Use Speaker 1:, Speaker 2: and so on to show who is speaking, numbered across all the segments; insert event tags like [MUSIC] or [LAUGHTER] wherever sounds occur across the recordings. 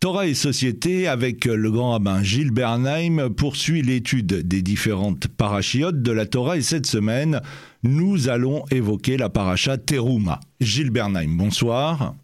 Speaker 1: Torah et Société, avec le grand rabbin Gilles Bernheim, poursuit l'étude des différentes parachiotes de la Torah et cette semaine, nous allons évoquer la paracha Teruma. Gilles Bernheim, bonsoir.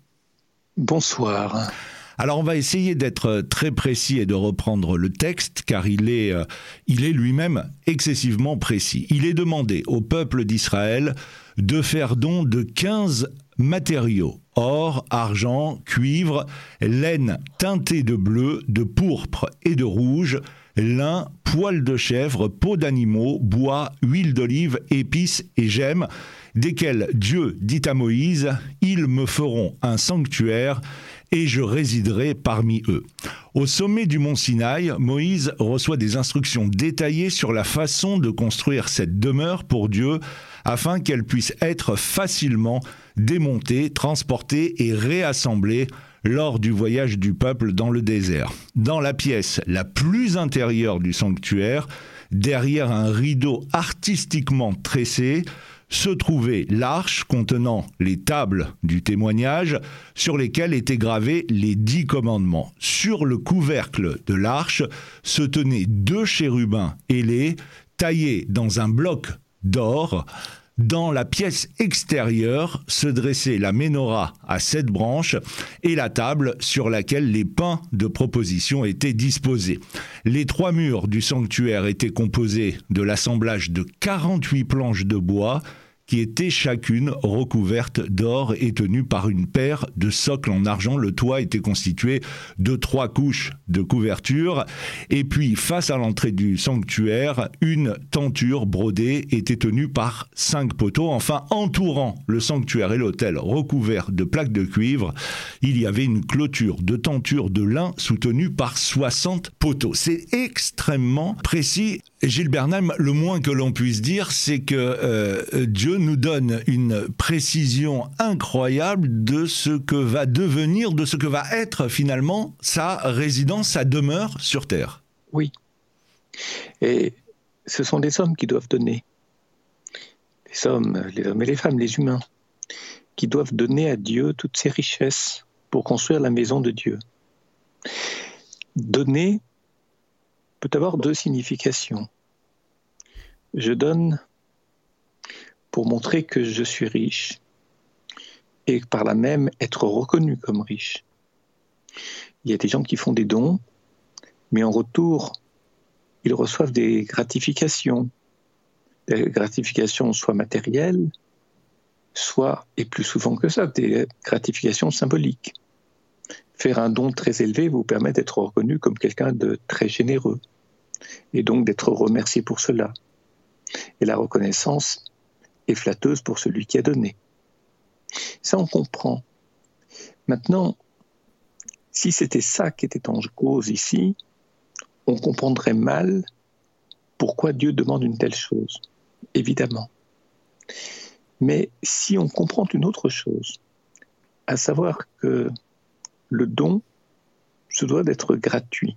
Speaker 2: Bonsoir.
Speaker 1: Alors on va essayer d'être très précis et de reprendre le texte car il est, euh, il est lui-même excessivement précis. Il est demandé au peuple d'Israël de faire don de 15 matériaux or, argent, cuivre, laine teintée de bleu, de pourpre et de rouge, lin, poils de chèvre, peau d'animaux, bois, huile d'olive, épices et gemmes, desquels Dieu dit à Moïse, Ils me feront un sanctuaire et je résiderai parmi eux. Au sommet du mont Sinaï, Moïse reçoit des instructions détaillées sur la façon de construire cette demeure pour Dieu afin qu'elle puisse être facilement démontée, transportée et réassemblée lors du voyage du peuple dans le désert. Dans la pièce la plus intérieure du sanctuaire, derrière un rideau artistiquement tressé, se trouvait l'arche contenant les tables du témoignage sur lesquelles étaient gravés les dix commandements. Sur le couvercle de l'arche se tenaient deux chérubins ailés taillés dans un bloc d'or. Dans la pièce extérieure se dressait la menorah à sept branches et la table sur laquelle les pains de proposition étaient disposés. Les trois murs du sanctuaire étaient composés de l'assemblage de 48 planches de bois qui étaient chacune recouvertes d'or et tenues par une paire de socles en argent. Le toit était constitué de trois couches de couverture. Et puis, face à l'entrée du sanctuaire, une tenture brodée était tenue par cinq poteaux. Enfin, entourant le sanctuaire et l'autel recouvert de plaques de cuivre, il y avait une clôture de tenture de lin soutenue par 60 poteaux. C'est extrêmement précis. Gilles Bernheim, le moins que l'on puisse dire, c'est que euh, Dieu nous donne une précision incroyable de ce que va devenir, de ce que va être finalement sa résidence, sa demeure sur Terre.
Speaker 2: Oui. Et ce sont les hommes qui doivent donner. Les hommes, et les femmes, les humains, qui doivent donner à Dieu toutes ses richesses pour construire la maison de Dieu. Donner peut avoir deux significations. Je donne pour montrer que je suis riche et par là même être reconnu comme riche. Il y a des gens qui font des dons, mais en retour, ils reçoivent des gratifications. Des gratifications soit matérielles, soit, et plus souvent que ça, des gratifications symboliques. Faire un don très élevé vous permet d'être reconnu comme quelqu'un de très généreux, et donc d'être remercié pour cela. Et la reconnaissance et flatteuse pour celui qui a donné. Ça, on comprend. Maintenant, si c'était ça qui était en cause ici, on comprendrait mal pourquoi Dieu demande une telle chose, évidemment. Mais si on comprend une autre chose, à savoir que le don se doit d'être gratuit,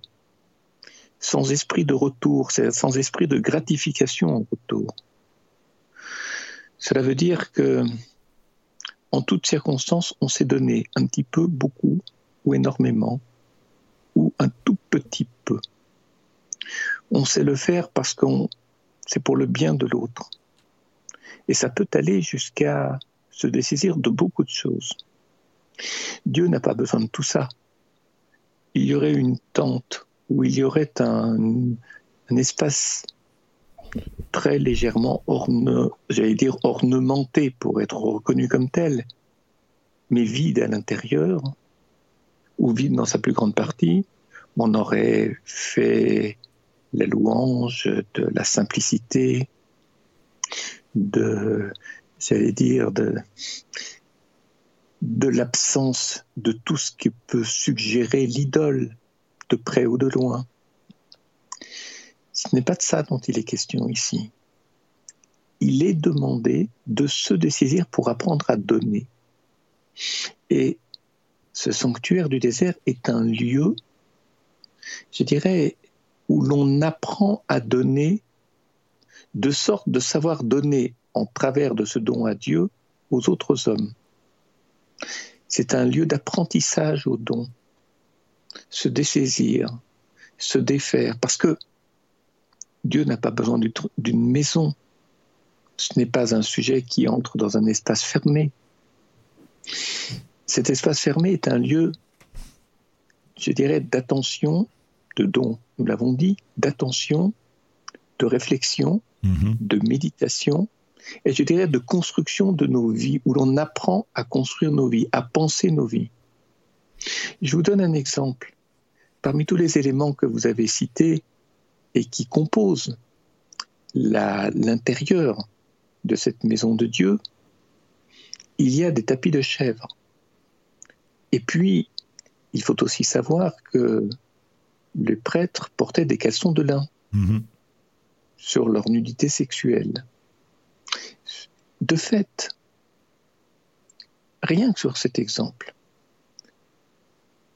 Speaker 2: sans esprit de retour, sans esprit de gratification en retour. Cela veut dire que, en toutes circonstances, on s'est donné un petit peu, beaucoup ou énormément, ou un tout petit peu. On sait le faire parce que c'est pour le bien de l'autre. Et ça peut aller jusqu'à se dessaisir de beaucoup de choses. Dieu n'a pas besoin de tout ça. Il y aurait une tente où il y aurait un, espace très légèrement dire ornementé pour être reconnu comme tel, mais vide à l'intérieur, ou vide dans sa plus grande partie, on aurait fait la louange de la simplicité, de, j'allais dire, de, de l'absence de tout ce qui peut suggérer l'idole, de près ou de loin. Ce n'est pas de ça dont il est question ici. Il est demandé de se dessaisir pour apprendre à donner. Et ce sanctuaire du désert est un lieu, je dirais, où l'on apprend à donner de sorte de savoir donner en travers de ce don à Dieu aux autres hommes. C'est un lieu d'apprentissage au don. Se dessaisir, se défaire, parce que Dieu n'a pas besoin d'une maison. Ce n'est pas un sujet qui entre dans un espace fermé. Cet espace fermé est un lieu, je dirais, d'attention, de don, nous l'avons dit, d'attention, de réflexion, mhm. de méditation, et je dirais de construction de nos vies, où l'on apprend à construire nos vies, à penser nos vies. Je vous donne un exemple. Parmi tous les éléments que vous avez cités et qui composent l'intérieur de cette maison de Dieu, il y a des tapis de chèvre. Et puis, il faut aussi savoir que les prêtres portaient des caleçons de lin mhm. sur leur nudité sexuelle. De fait, rien que sur cet exemple,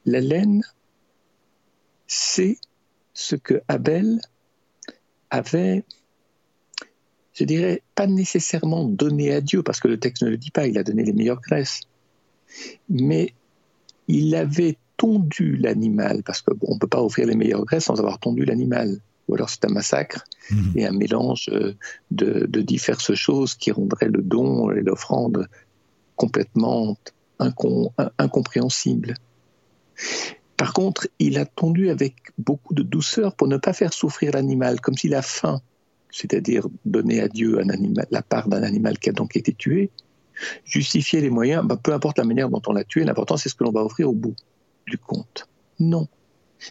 Speaker 2: la laine, c'est ce que Abel avait, je dirais, pas nécessairement donné à Dieu, parce que le texte ne le dit pas, il a donné les meilleures graisses, mais il avait tondu l'animal, parce qu'on ne peut pas offrir les meilleures graisses sans avoir tondu l'animal. Ou alors c'est un massacre mhm. et un mélange euh, de, diverses choses qui rendraient le don et l'offrande complètement incompréhensibles. Par contre, il a tondu avec beaucoup de douceur pour ne pas faire souffrir l'animal, comme si la faim, c'est-à-dire donner à Dieu la part d'un animal qui a donc été tué, justifiait les moyens, bah, peu importe la manière dont on l'a tué, l'important c'est ce que l'on va offrir au bout du compte. Non.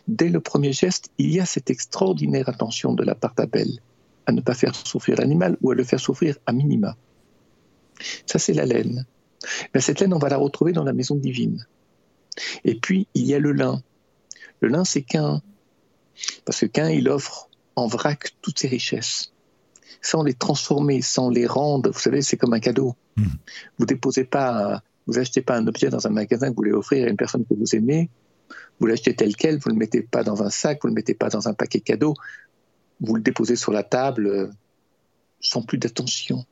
Speaker 2: Dès le premier geste, il y a cette extraordinaire attention de la part d'Abel à ne pas faire souffrir l'animal ou à le faire souffrir à minima. Ça, c'est la laine. Cette laine, on va la retrouver dans la maison divine. Et puis, il y a le lin. Le lin, c'est qu'un. Parce que qu'un, il offre en vrac toutes ses richesses. Sans les transformer, sans les rendre, vous savez, c'est comme un cadeau. Hmm. Vous déposez pas, vous achetez pas un objet dans un magasin que vous voulez offrir à une personne que vous aimez. Vous l'achetez tel quel, vous ne le mettez pas dans un sac, vous ne le mettez pas dans un paquet cadeau. Vous le déposez sur la table euh, sans plus d'attention.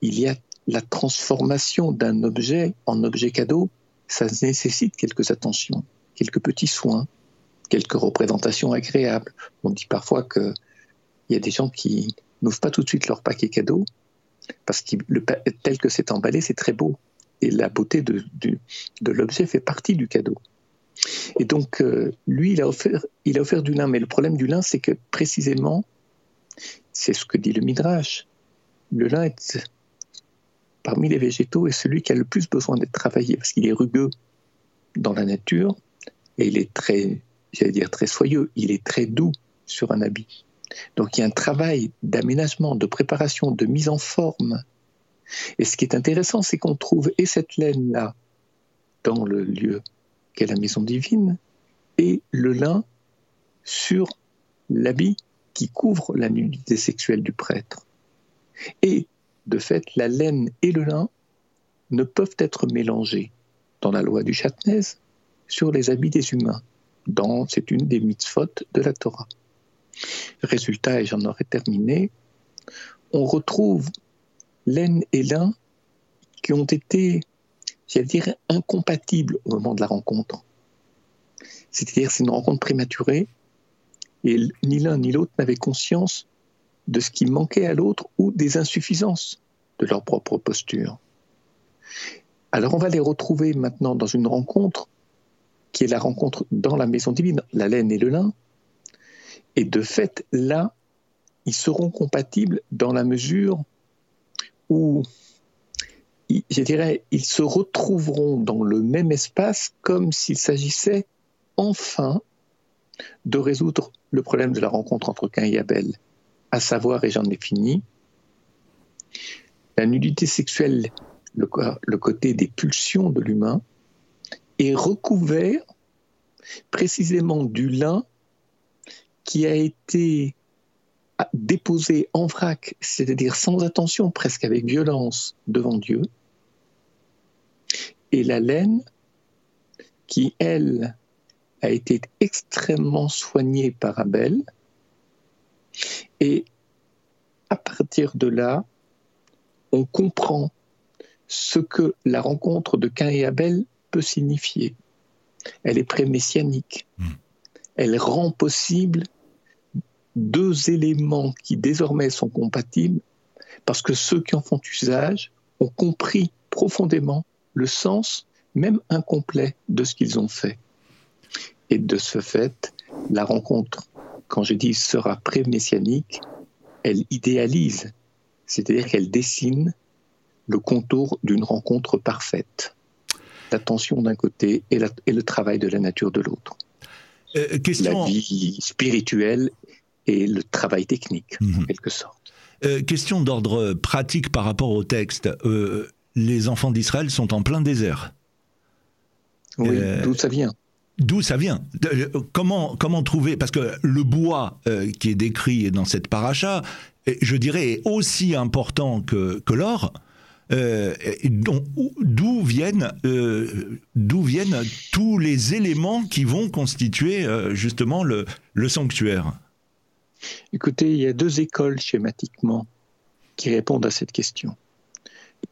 Speaker 2: Il y a la transformation d'un objet en objet cadeau ça nécessite quelques attentions, quelques petits soins, quelques représentations agréables. On dit parfois qu'il y a des gens qui n'ouvrent pas tout de suite leur paquet cadeau, parce que tel que c'est emballé, c'est très beau. Et la beauté de, l'objet fait partie du cadeau. Et donc, euh, lui, il a, offert, il a offert du lin. Mais le problème du lin, c'est que précisément, c'est ce que dit le Midrash. Le lin est parmi les végétaux est celui qui a le plus besoin d'être travaillé parce qu'il est rugueux dans la nature et il est très, j'allais dire très soyeux, il est très doux sur un habit. Donc il y a un travail d'aménagement, de préparation, de mise en forme. Et ce qui est intéressant, c'est qu'on trouve et cette laine-là dans le lieu qu'est la maison divine et le lin sur l'habit qui couvre la nudité sexuelle du prêtre. Et de fait, la laine et le lin ne peuvent être mélangés dans la loi du Châtenez sur les habits des humains. C'est une des mitzvot de la Torah. Résultat, et j'en aurais terminé, on retrouve laine et lin qui ont été, j'allais dire, incompatibles au moment de la rencontre. C'est-à-dire, c'est une rencontre prématurée et ni l'un ni l'autre n'avaient conscience de ce qui manquait à l'autre ou des insuffisances de leur propre posture. Alors on va les retrouver maintenant dans une rencontre qui est la rencontre dans la maison divine, la laine et le lin. Et de fait, là, ils seront compatibles dans la mesure où, je dirais, ils se retrouveront dans le même espace comme s'il s'agissait enfin de résoudre le problème de la rencontre entre Cain et Abel à savoir, et j'en ai fini, la nudité sexuelle, le, côté des pulsions de l'humain, est recouvert précisément du lin qui a été déposé en vrac, c'est-à-dire sans attention, presque avec violence, devant Dieu, et la laine qui, elle, a été extrêmement soignée par Abel, et à partir de là, on comprend ce que la rencontre de Cain et Abel peut signifier. elle est pré-messianique. Hmm. Elle rend possible deux éléments qui désormais sont compatibles parce que ceux qui en font usage ont compris profondément le sens, même incomplet, de ce qu'ils ont fait. Et de ce fait, la rencontre, quand je dis sera pré-messianique, elle idéalise, c'est-à-dire qu'elle dessine le contour d'une rencontre parfaite. L'attention d'un côté et, le travail de la nature de l'autre. Euh, la vie spirituelle et le travail technique, en mhm. quelque sorte.
Speaker 1: Euh, question d'ordre pratique par rapport au texte. Euh, les enfants d'Israël sont en plein désert.
Speaker 2: Oui, d'où ça vient?
Speaker 1: D'où ça vient comment, comment trouver Parce que le bois qui est décrit dans cette paracha, je dirais, est aussi important que, que l'or. Euh, d'où viennent, euh, viennent tous les éléments qui vont constituer euh, justement le, le sanctuaire
Speaker 2: Écoutez, il y a deux écoles schématiquement qui répondent à cette question.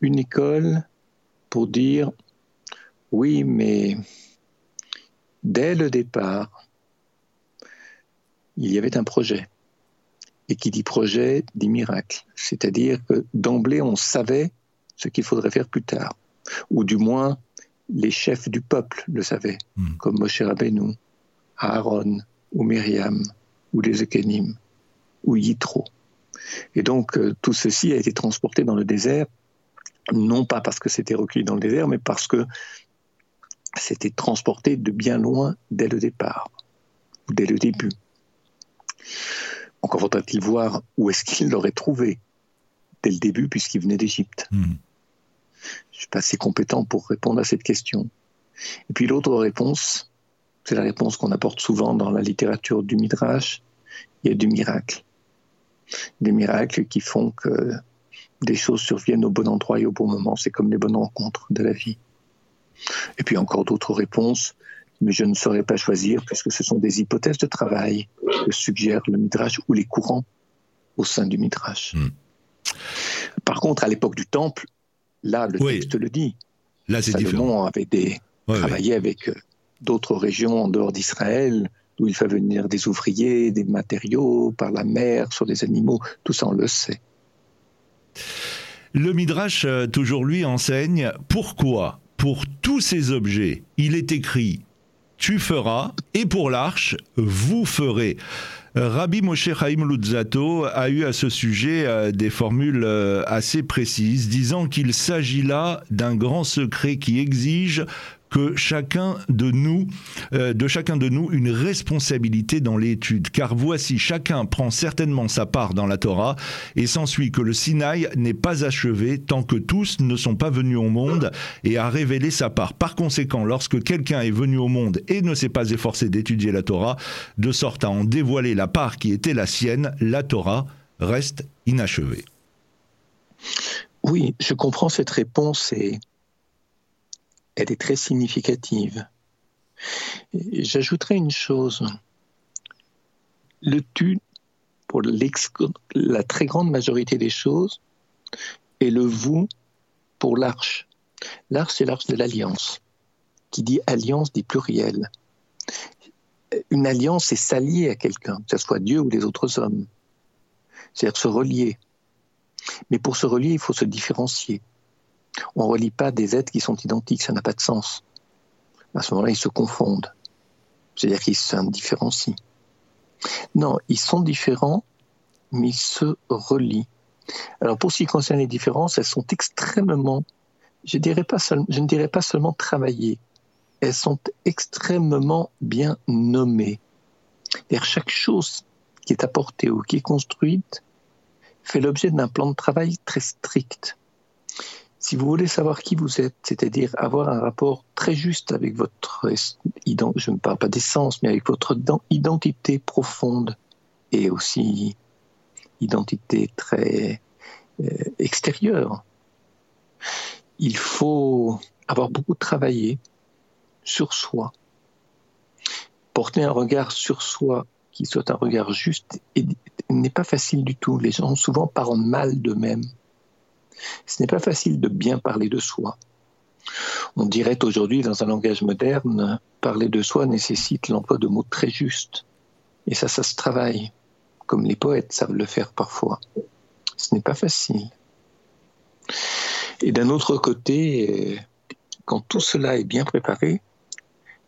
Speaker 2: Une école pour dire oui, mais dès le départ, il y avait un projet. Et qui dit projet dit miracle. C'est-à-dire que d'emblée, on savait ce qu'il faudrait faire plus tard. Ou du moins, les chefs du peuple le savaient, hmm. comme Moshe Rabbeinu, Aaron, ou Myriam, ou les Ekenim, ou Yitro. Et donc, euh, tout ceci a été transporté dans le désert, non pas parce que c'était recueilli dans le désert, mais parce que c'était transporté de bien loin dès le départ, ou dès le début. Encore faudrait-il voir où est-ce qu'il l'aurait trouvé dès le début, puisqu'il venait d'Égypte. Hmm. Je suis pas assez compétent pour répondre à cette question. Et puis l'autre réponse, c'est la réponse qu'on apporte souvent dans la littérature du Midrash, il y a du miracle. Des miracles qui font que des choses surviennent au bon endroit et au bon moment. C'est comme les bonnes rencontres de la vie. Et puis encore d'autres réponses, mais je ne saurais pas choisir puisque ce sont des hypothèses de travail que suggère le Midrash ou les courants au sein du Midrash. Hmm. Par contre, à l'époque du Temple, Là, le texte le dit.
Speaker 1: Là, c'est différent.
Speaker 2: avait des, travaillé avec euh, d'autres régions en dehors d'Israël, où il fait venir des ouvriers, des matériaux par la mer, sur des animaux. Tout ça, on le sait.
Speaker 1: Le Midrash, euh, toujours lui, enseigne pourquoi, pour tous ces objets, il est écrit tu feras, et pour l'arche, vous ferez. Rabbi Moshe Chaim Lutzato a eu à ce sujet euh, des formules euh, assez précises, disant qu'il s'agit là d'un grand secret qui exige que chacun de nous, euh, de chacun de nous, une responsabilité dans l'étude. Car voici, chacun prend certainement sa part dans la Torah, et s'ensuit que le Sinaï n'est pas achevé tant que tous ne sont pas venus au monde et a révélé sa part. Par conséquent, lorsque quelqu'un est venu au monde et ne s'est pas efforcé d'étudier la Torah, de sorte à en dévoiler la part qui était la sienne, la Torah reste inachevée.
Speaker 2: Oui, je comprends cette réponse et elle est très significative. J'ajouterai une chose. Le tu, pour la très grande majorité des choses, et le vous pour l'arche. L'arche, c'est l'arche de l'alliance. Qui dit alliance dit pluriel. Une alliance, c'est s'allier à quelqu'un, que ce soit Dieu ou les autres hommes. C'est-à-dire se relier. Mais pour se relier, il faut se différencier. On ne relie pas des êtres qui sont identiques, ça n'a pas de sens. À ce moment-là, ils se confondent. C'est-à-dire qu'ils s'indifférencient. Non, ils sont différents, mais ils se relient. Alors pour ce qui concerne les différences, elles sont extrêmement, je, ne dirais pas seulement travaillées, elles sont extrêmement bien nommées. chaque chose qui est apportée ou qui est construite fait l'objet d'un plan de travail très strict. Si vous voulez savoir qui vous êtes, c'est-à-dire avoir un rapport très juste avec votre, je ne parle pas d'essence, mais avec votre identité profonde et aussi identité très euh, extérieure, il faut avoir beaucoup travaillé sur soi, porter un regard sur soi qui soit un regard juste n'est pas facile du tout. Les gens souvent parlent mal d'eux-mêmes. Ce n'est pas facile de bien parler de soi. On dirait aujourd'hui, dans un langage moderne, parler de soi nécessite l'emploi de mots très justes. Et ça, ça se travaille, comme les poètes savent le faire parfois. Ce n'est pas facile. Et d'un autre côté, quand tout cela est bien préparé,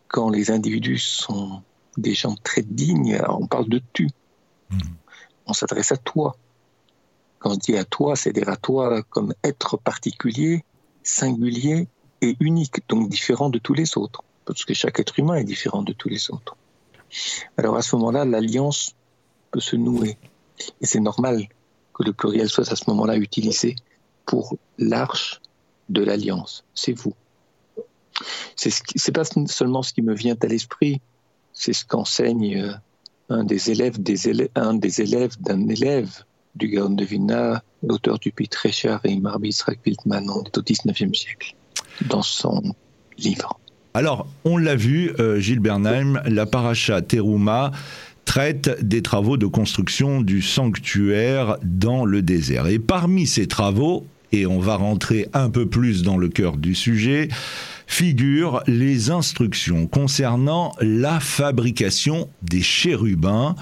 Speaker 2: quand les individus sont des gens très dignes, on parle de tu. Mmh. On s'adresse à toi. Quand on dit à toi, c'est-à-dire à toi comme être particulier, singulier et unique, donc différent de tous les autres, parce que chaque être humain est différent de tous les autres. Alors à ce moment-là, l'alliance peut se nouer. Et c'est normal que le pluriel soit à ce moment-là utilisé pour l'arche de l'alliance. C'est vous. C'est n'est pas seulement ce qui me vient à l'esprit, c'est ce qu'enseigne euh, un des élèves d'un élève du Gaon de Vilna, l'auteur du Pitre Richard et Marbi Israq on est au XIXe siècle, dans son livre.
Speaker 1: Alors, on l'a vu, euh, Gilles Bernheim, la paracha Teruma traite des travaux de construction du sanctuaire dans le désert. Et parmi ces travaux, et on va rentrer un peu plus dans le cœur du sujet, figurent les instructions concernant la fabrication des chérubins.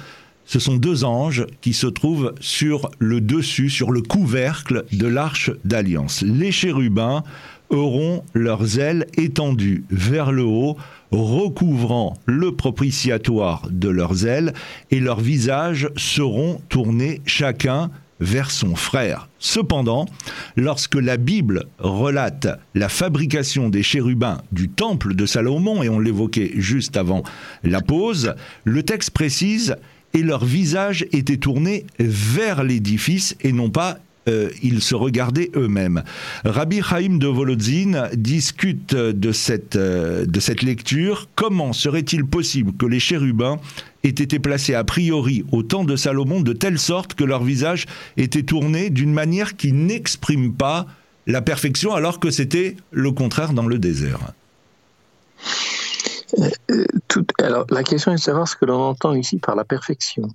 Speaker 1: Ce sont deux anges qui se trouvent sur le dessus, sur le couvercle de l'arche d'alliance. Les chérubins auront leurs ailes étendues vers le haut, recouvrant le propitiatoire de leurs ailes, et leurs visages seront tournés chacun vers son frère. Cependant, lorsque la Bible relate la fabrication des chérubins du temple de Salomon, et on l'évoquait juste avant la pause, le texte précise et leur visage était tourné vers l'édifice et non pas euh, ils se regardaient eux-mêmes. Rabbi Chaim de Volodzin discute de cette, euh, de cette lecture. Comment serait-il possible que les chérubins aient été placés a priori au temps de Salomon de telle sorte que leur visage était tourné d'une manière qui n'exprime pas la perfection alors que c'était le contraire dans le désert?
Speaker 2: Alors, la question est de savoir ce que l'on entend ici par la perfection.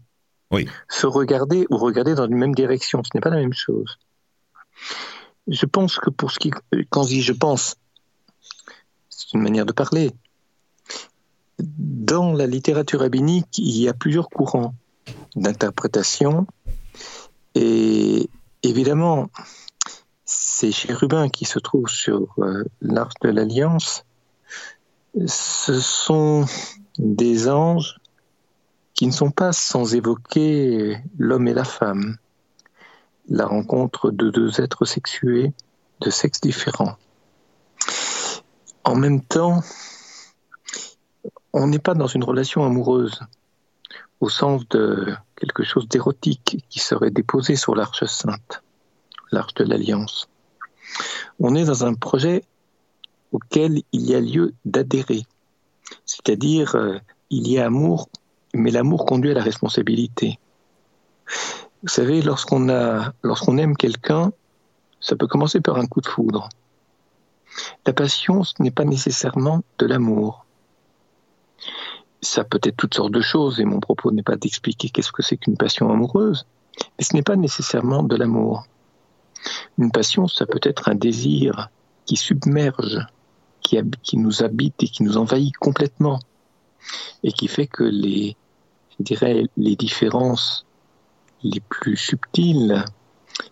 Speaker 2: Se regarder ou regarder dans une même direction, ce n'est pas la même chose. Je pense que pour ce qui. Quand je dis je pense, c'est une manière de parler. Dans la littérature rabbinique, il y a plusieurs courants d'interprétation. Et évidemment, ces chérubins qui se trouvent sur euh, l'arche de l'Alliance, ce sont des anges qui ne sont pas sans évoquer l'homme et la femme, la rencontre de deux êtres sexués de sexes différents. En même temps, on n'est pas dans une relation amoureuse, au sens de quelque chose d'érotique qui serait déposé sur l'arche sainte, l'arche de l'alliance. On est dans un projet auquel il y a lieu d'adhérer, c'est-à-dire euh, il y a amour mais l'amour conduit à la responsabilité. Vous savez, lorsqu'on lorsqu'on aime quelqu'un, ça peut commencer par un coup de foudre. La passion, ce n'est pas nécessairement de l'amour. Ça peut être toutes sortes de choses, et mon propos n'est pas d'expliquer qu'est-ce que c'est qu'une passion amoureuse, mais ce n'est pas nécessairement de l'amour. Une passion, ça peut être un désir qui submerge, qui, nous habite et qui nous envahit complètement, et qui fait que les, je dirais, les différences les plus subtiles,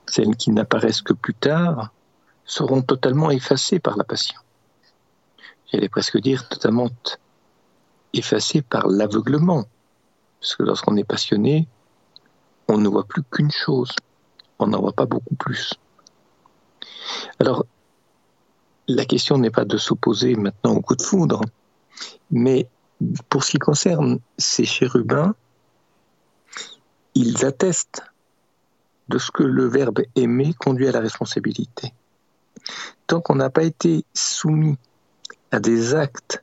Speaker 2: celles qui n'apparaissent que plus tard, seront totalement effacées par la passion. J'allais presque dire totalement effacées par l'aveuglement. Parce que lorsqu'on est passionné, on ne voit plus qu'une chose, on n'en voit pas beaucoup plus. Alors, la question n'est pas de s'opposer maintenant au coup de foudre, mais pour ce qui concerne ces chérubins, ils attestent de ce que le verbe aimer conduit à la responsabilité. Tant qu'on n'a pas été soumis à des actes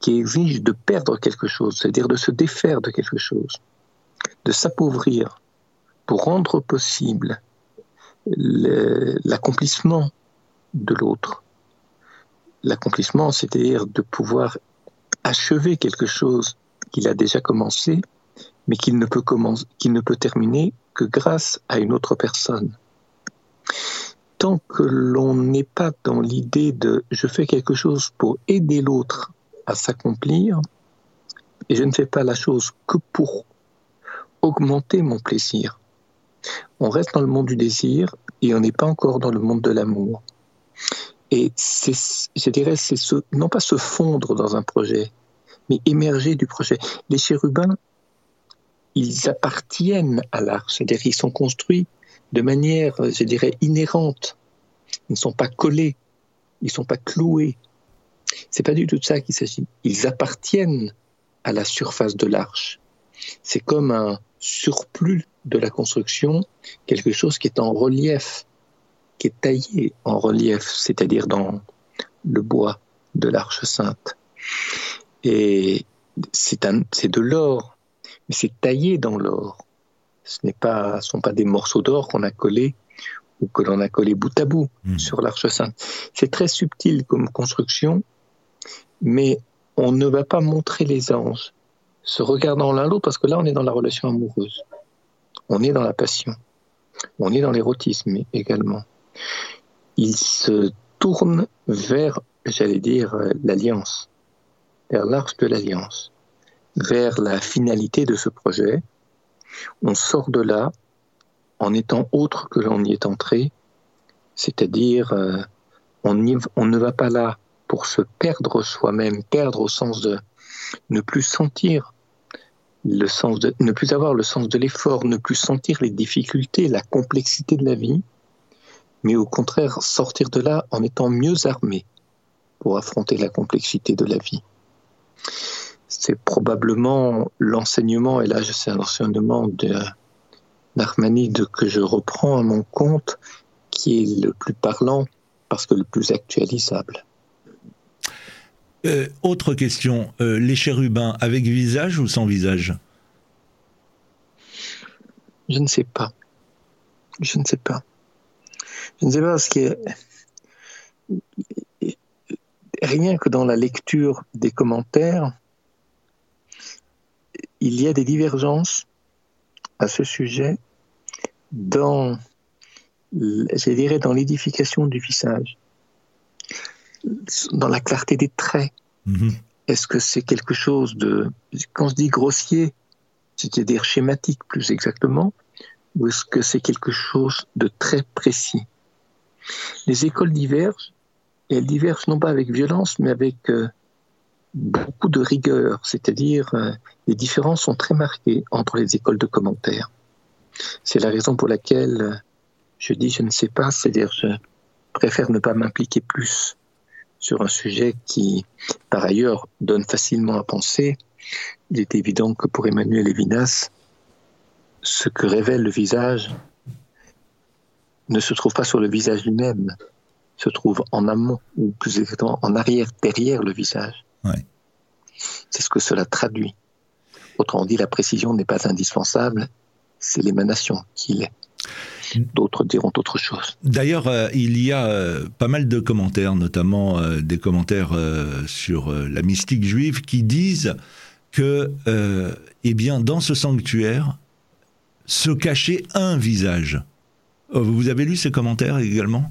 Speaker 2: qui exigent de perdre quelque chose, c'est-à-dire de se défaire de quelque chose, de s'appauvrir pour rendre possible l'accomplissement de l'autre. L'accomplissement, c'est-à-dire de pouvoir achever quelque chose qu'il a déjà commencé, mais qu'il ne peut terminer que grâce à une autre personne. tant que l'on n'est pas dans l'idée de je fais quelque chose pour aider l'autre à s'accomplir, et je ne fais pas la chose que pour augmenter mon plaisir. On reste dans le monde du désir et on n'est pas encore dans le monde de l'amour. Et je dirais, c'est non pas se fondre dans un projet, mais émerger du projet. Les chérubins, ils appartiennent à l'arche, c'est-à-dire qu'ils sont construits de manière, je dirais, inhérente. Ils ne sont pas collés, ils ne sont pas cloués. C'est pas du tout de ça qu'il s'agit. Ils appartiennent à la surface de l'arche. C'est comme un surplus de la construction, quelque chose qui est en relief, qui est taillé en relief, c'est-à-dire dans le bois de l'arche sainte. Et c'est de l'or, mais c'est taillé dans l'or. Ce n'est pas, sont pas des morceaux d'or qu'on a collés ou que l'on a collés bout à bout hmm. sur l'arche sainte. C'est très subtil comme construction, mais on ne va pas montrer les anges se regardant l'un l'autre parce que là on est dans la relation amoureuse, on est dans la passion, on est dans l'érotisme également. Ils se tournent vers, j'allais dire, l'alliance, vers l'arche de l'alliance, vers la finalité de ce projet. On sort de là en étant autre que l'on y est entré, c'est-à-dire euh, on, on ne va pas là pour se perdre soi-même, perdre au sens de ne plus sentir le sens de, ne plus avoir le sens de l'effort, ne plus sentir les difficultés, la complexité de la vie, mais au contraire sortir de là en étant mieux armé pour affronter la complexité de la vie. C'est probablement l'enseignement, et là c'est un enseignement de Narmanide que je reprends à mon compte, qui est le plus parlant parce que le plus actualisable.
Speaker 1: Euh, autre question, euh, les chérubins avec visage ou sans visage?
Speaker 2: Je ne sais pas. Je ne sais pas. Je ne sais pas parce que rien que dans la lecture des commentaires, il y a des divergences à ce sujet dans, je dirais, dans l'édification du visage dans la clarté des traits. Mhm. Est-ce que c'est quelque chose de, quand je dis grossier, c'est-à-dire schématique plus exactement, ou est-ce que c'est quelque chose de très précis? Les écoles divergent, et elles divergent non pas avec violence, mais avec euh, beaucoup de rigueur, c'est-à-dire euh, les différences sont très marquées entre les écoles de commentaires. C'est la raison pour laquelle euh, je dis je ne sais pas, c'est-à-dire je préfère ne pas m'impliquer plus sur un sujet qui, par ailleurs, donne facilement à penser. Il est évident que pour Emmanuel Levinas, ce que révèle le visage ne se trouve pas sur le visage lui-même, se trouve en amont, ou plus exactement en arrière, derrière le visage. C'est ce que cela traduit. Autrement dit, la précision n'est pas indispensable, c'est l'émanation qui l'est. D'autres diront autre chose.
Speaker 1: D'ailleurs, euh, il y a euh, pas mal de commentaires, notamment euh, des commentaires sur la mystique juive, qui disent que, eh bien, dans ce sanctuaire, se cachait un visage. Vous avez lu ces commentaires également?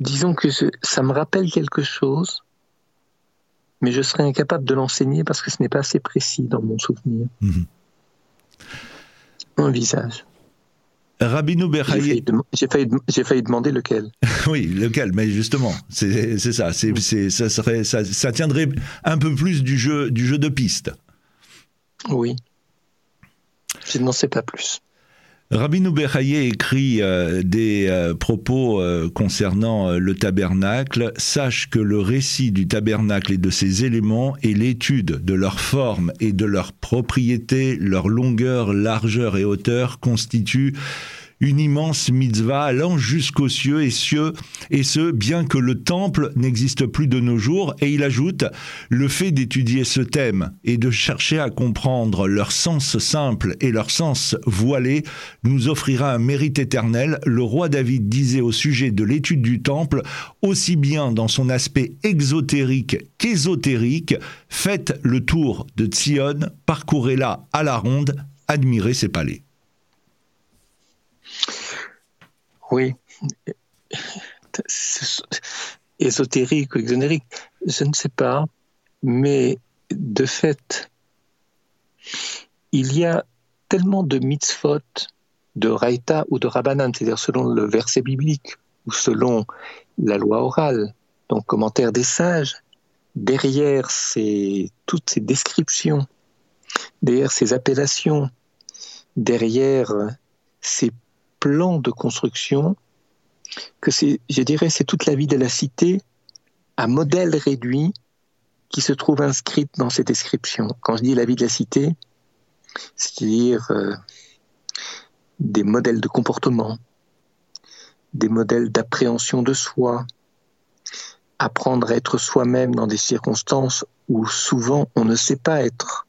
Speaker 2: Disons que ça me rappelle quelque chose, mais je serais incapable de l'enseigner parce que ce n'est pas assez précis dans mon souvenir. Mhm un visage.
Speaker 1: Rabinou Berhaye.
Speaker 2: J'ai failli, failli, demander lequel. [LAUGHS]
Speaker 1: oui, lequel, mais justement, c'est ça. C'est ça, serait, ça, ça, tiendrait un peu plus du jeu, du jeu de piste.
Speaker 2: Oui. Je n'en sais pas plus.
Speaker 1: Rabbi Nouberhaye écrit euh, des euh, propos euh, concernant le tabernacle. Sache que le récit du tabernacle et de ses éléments et l'étude de leur forme et de leurs propriétés, leur longueur, largeur et hauteur constituent une immense mitzvah allant jusqu'aux cieux et cieux, et ce, bien que le temple n'existe plus de nos jours. Et il ajoute, le fait d'étudier ce thème et de chercher à comprendre leur sens simple et leur sens voilé nous offrira un mérite éternel. Le roi David disait au sujet de l'étude du temple, aussi bien dans son aspect exotérique qu'ésotérique, faites le tour de Tsion, parcourez-la à la ronde, admirez ses palais.
Speaker 2: Oui. Ésotérique ou exonérique, je ne sais pas. Mais de fait, il y a tellement de mitzvot, de raïta ou de rabbanan, c'est-à-dire selon le verset biblique ou selon la loi orale, donc commentaire des sages, derrière ces, toutes ces descriptions, derrière ces appellations, derrière ces plans de construction, que c'est, je dirais, c'est toute la vie de la cité à modèle réduit qui se trouve inscrite dans ces descriptions. Quand je dis la vie de la cité, c'est-à-dire euh, des modèles de comportement, des modèles d'appréhension de soi, apprendre à être soi-même dans des circonstances où souvent on ne sait pas être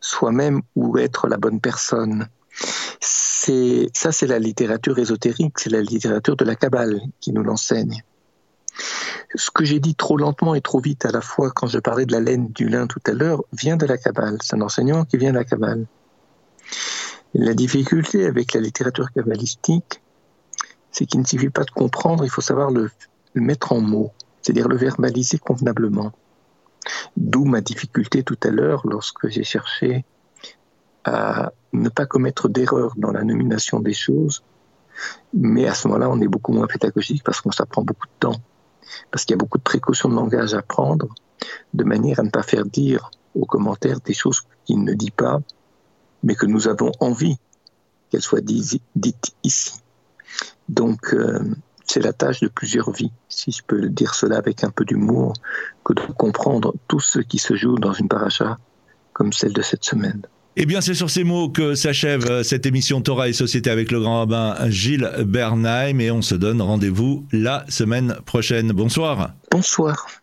Speaker 2: soi-même ou être la bonne personne. C'est ça, c'est la littérature ésotérique, c'est la littérature de la Kabbale qui nous l'enseigne. Ce que j'ai dit trop lentement et trop vite à la fois quand je parlais de la laine du lin tout à l'heure vient de la Kabbale. C'est un enseignement qui vient de la Kabbale. La difficulté avec la littérature kabbalistique, c'est qu'il ne suffit pas de comprendre, il faut savoir le, mettre en mots, c'est-à-dire le verbaliser convenablement. D'où ma difficulté tout à l'heure lorsque j'ai cherché à ne pas commettre d'erreurs dans la nomination des choses, mais à ce moment-là, on est beaucoup moins pédagogique parce qu'on s'apprend beaucoup de temps, parce qu'il y a beaucoup de précautions de langage à prendre, de manière à ne pas faire dire aux commentaires des choses qu'il ne dit pas, mais que nous avons envie qu'elle soit dite ici. Donc, euh, c'est la tâche de plusieurs vies, si je peux dire cela avec un peu d'humour, que de comprendre tout ce qui se joue dans une paracha comme celle de cette semaine.
Speaker 1: Eh bien, c'est sur ces mots que s'achève euh, cette émission Torah et Société avec le grand rabbin Gilles Bernheim et on se donne rendez-vous la semaine prochaine. Bonsoir.
Speaker 2: Bonsoir.